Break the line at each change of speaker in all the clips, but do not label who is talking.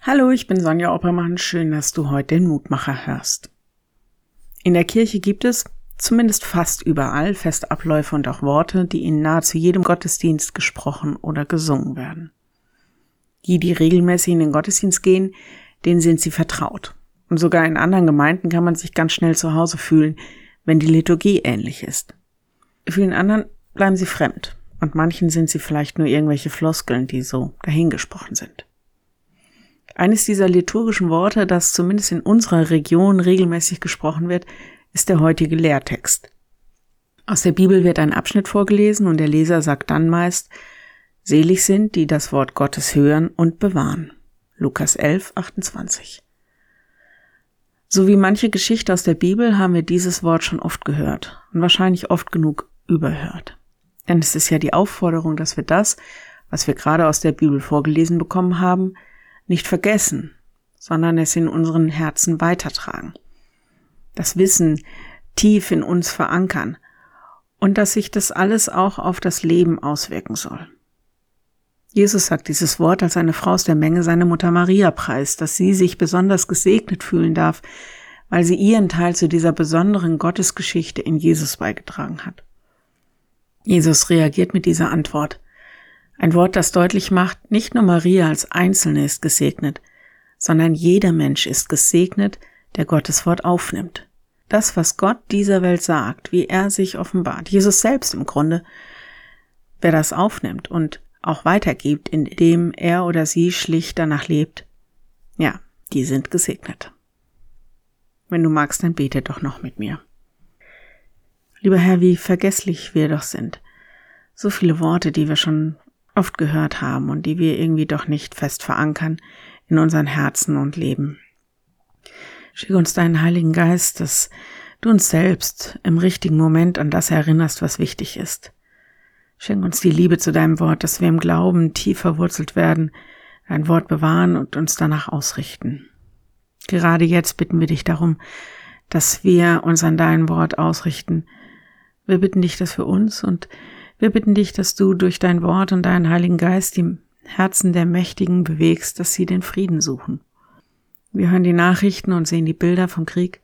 Hallo, ich bin Sonja Oppermann. Schön, dass du heute den Mutmacher hörst. In der Kirche gibt es, zumindest fast überall, feste Abläufe und auch Worte, die in nahezu jedem Gottesdienst gesprochen oder gesungen werden. Die, die regelmäßig in den Gottesdienst gehen, denen sind sie vertraut. Und sogar in anderen Gemeinden kann man sich ganz schnell zu Hause fühlen, wenn die Liturgie ähnlich ist. Vielen anderen bleiben sie fremd und manchen sind sie vielleicht nur irgendwelche Floskeln, die so dahingesprochen sind. Eines dieser liturgischen Worte, das zumindest in unserer Region regelmäßig gesprochen wird, ist der heutige Lehrtext. Aus der Bibel wird ein Abschnitt vorgelesen und der Leser sagt dann meist, Selig sind, die das Wort Gottes hören und bewahren. Lukas 11, 28. So wie manche Geschichte aus der Bibel haben wir dieses Wort schon oft gehört und wahrscheinlich oft genug überhört. Denn es ist ja die Aufforderung, dass wir das, was wir gerade aus der Bibel vorgelesen bekommen haben, nicht vergessen, sondern es in unseren Herzen weitertragen. Das Wissen tief in uns verankern und dass sich das alles auch auf das Leben auswirken soll. Jesus sagt dieses Wort, als eine Frau aus der Menge seine Mutter Maria preist, dass sie sich besonders gesegnet fühlen darf, weil sie ihren Teil zu dieser besonderen Gottesgeschichte in Jesus beigetragen hat. Jesus reagiert mit dieser Antwort. Ein Wort, das deutlich macht, nicht nur Maria als Einzelne ist gesegnet, sondern jeder Mensch ist gesegnet, der Gottes Wort aufnimmt. Das, was Gott dieser Welt sagt, wie er sich offenbart, Jesus selbst im Grunde, wer das aufnimmt und auch weitergibt, indem er oder sie schlicht danach lebt, ja, die sind gesegnet. Wenn du magst, dann bete doch noch mit mir. Lieber Herr, wie vergesslich wir doch sind. So viele Worte, die wir schon oft gehört haben und die wir irgendwie doch nicht fest verankern in unseren Herzen und Leben. Schick uns deinen Heiligen Geist, dass du uns selbst im richtigen Moment an das erinnerst, was wichtig ist. Schenk uns die Liebe zu deinem Wort, dass wir im Glauben tief verwurzelt werden, dein Wort bewahren und uns danach ausrichten. Gerade jetzt bitten wir dich darum, dass wir uns an dein Wort ausrichten. Wir bitten dich das für uns und wir bitten dich, dass du durch dein Wort und deinen Heiligen Geist die Herzen der Mächtigen bewegst, dass sie den Frieden suchen. Wir hören die Nachrichten und sehen die Bilder vom Krieg.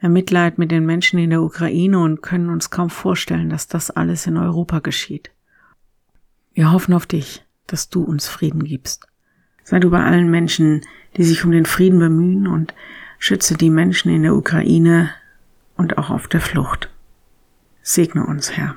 Wir Mitleid mit den Menschen in der Ukraine und können uns kaum vorstellen, dass das alles in Europa geschieht. Wir hoffen auf dich, dass du uns Frieden gibst. Sei du bei allen Menschen, die sich um den Frieden bemühen und schütze die Menschen in der Ukraine und auch auf der Flucht. Segne uns, Herr.